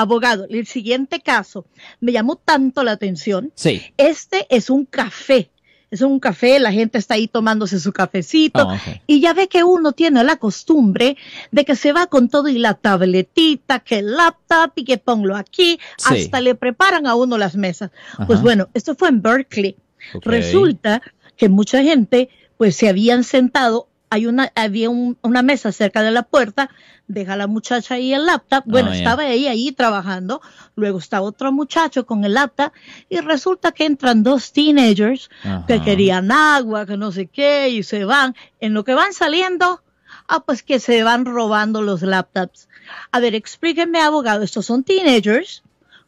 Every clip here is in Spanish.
Abogado, el siguiente caso me llamó tanto la atención. Sí. Este es un café. Es un café, la gente está ahí tomándose su cafecito Oh, ok. y ya ve que uno tiene la costumbre de que se va con todo y la tabletita, que el laptop y que ponlo aquí, Sí. hasta le preparan a uno las mesas. Pues bueno, esto fue en Berkeley. Resulta que mucha gente pues se habían sentado, hay una, había un- una mesa cerca de la puerta, deja la muchacha ahí el laptop, bueno, Ah, ya. estaba ella ahí trabajando, luego está otro muchacho con el laptop y resulta que entran dos teenagers que querían agua, que no sé qué, y se van, en lo que van saliendo, ah, pues que se van robando los laptops. A ver, explíquenme, abogado, estos son teenagers,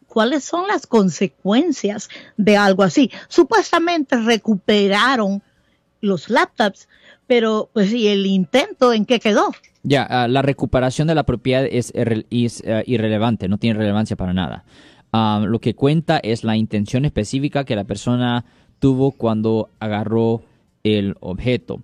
¿cuáles son las consecuencias de algo así? Supuestamente recuperaron los laptops, pero pues y el intento en qué quedó. Ya, ah, la recuperación de la propiedad es, eh, irrelevante, no tiene relevancia para nada. Ah, lo que cuenta es la intención específica que la persona tuvo cuando agarró el objeto.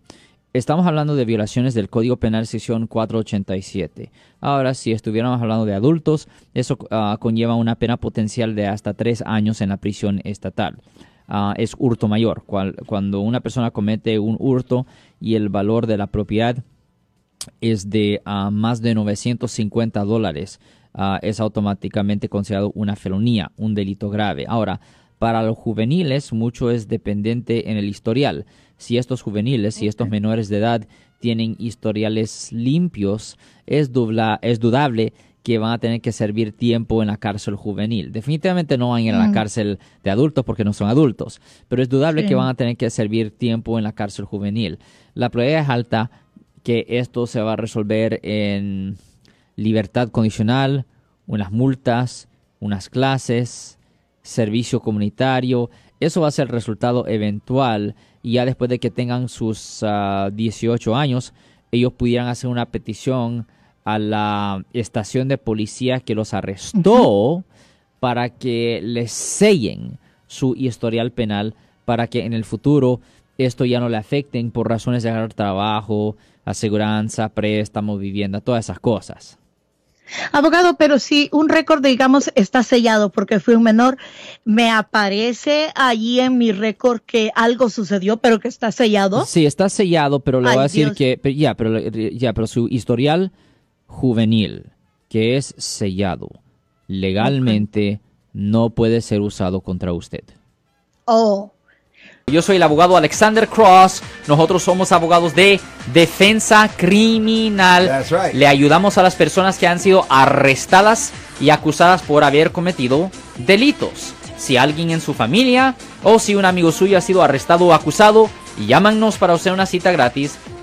Estamos hablando de violaciones del Código Penal sección 487. Ahora, si estuviéramos hablando de adultos, eso ah, conlleva una pena potencial de hasta tres años en la prisión estatal. Ah, es hurto mayor, cual- cuando una persona comete un hurto y el valor de la propiedad es de ah, más de 950 dólares, ah, es automáticamente considerado una felonía, un delito grave. Ahora, para los juveniles, mucho es dependiente en el historial. Si estos juveniles, si estos menores de edad tienen historiales limpios, es, dubla- es dudable que van a tener que servir tiempo en la cárcel juvenil. Definitivamente no van a ir a la cárcel de adultos porque no son adultos, pero es dudable Sí. que van a tener que servir tiempo en la cárcel juvenil. La probabilidad es alta que esto se va a resolver en libertad condicional, unas multas, unas clases, servicio comunitario. Eso va a ser el resultado eventual y ya después de que tengan sus ah, 18 años, ellos pudieran hacer una petición a la estación de policía que los arrestó para que les sellen su historial penal para que en el futuro esto ya no le afecten por razones de agarrar trabajo, aseguranza, préstamo, vivienda, todas esas cosas. Abogado, pero si un récord, digamos, está sellado porque fui un menor, me aparece allí en mi récord que algo sucedió, pero que está sellado. Sí, está sellado, pero le Ay, voy a decir Dios. que ya, pero ya, pero su historial juvenil, que es sellado, legalmente no puede ser usado contra usted. Oh, Yo soy el abogado Alexander Cross. Nosotros somos abogados de defensa criminal. That's right. Le ayudamos a las personas que han sido arrestadas y acusadas por haber cometido delitos. Si alguien en su familia o si un amigo suyo ha sido arrestado o acusado, llámanos para hacer una cita gratis.